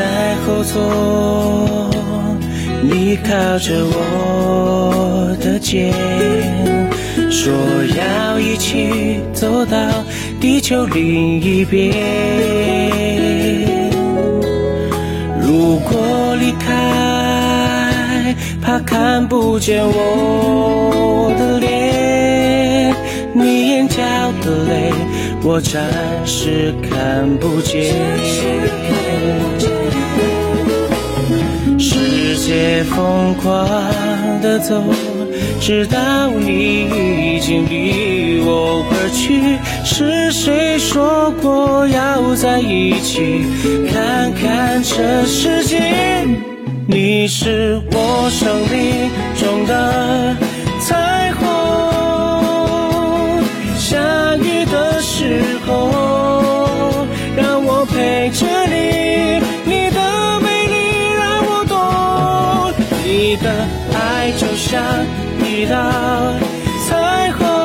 在后座，你靠着我的肩，说要一起走到地球另一边。如果离开，怕看不见我的脸，你眼角的泪，我暂时看不见。疯狂的走，直到你已经离我而去。是谁说过要在一起看看这世界？你是我生命中的你的爱就像一道彩虹。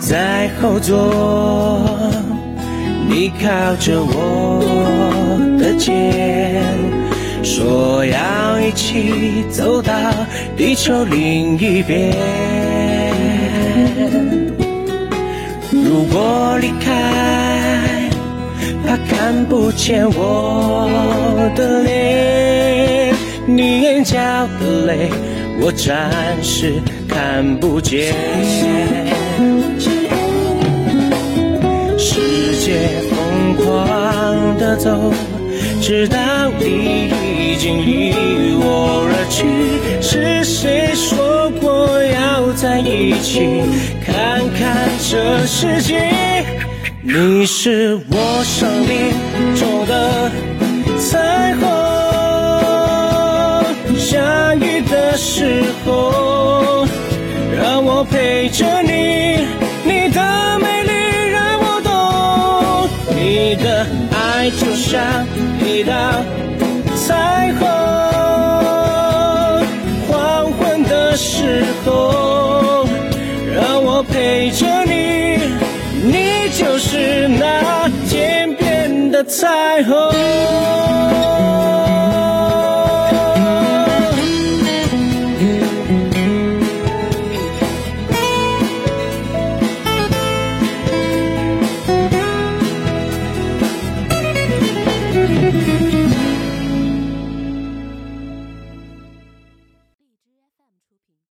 在后座，你靠着我的肩，说要一起走到地球另一边。如果离开，怕看不见我的脸，你眼角的泪，我暂时看不见。世界疯狂的走，直到你已经离我而去。是谁说过要在一起看看这世界？你是我生命中的彩虹，时候，让我陪着你。你的美丽让我懂，你的爱就像一道彩虹。黄昏的时候，让我陪着你，你就是那天边的彩虹。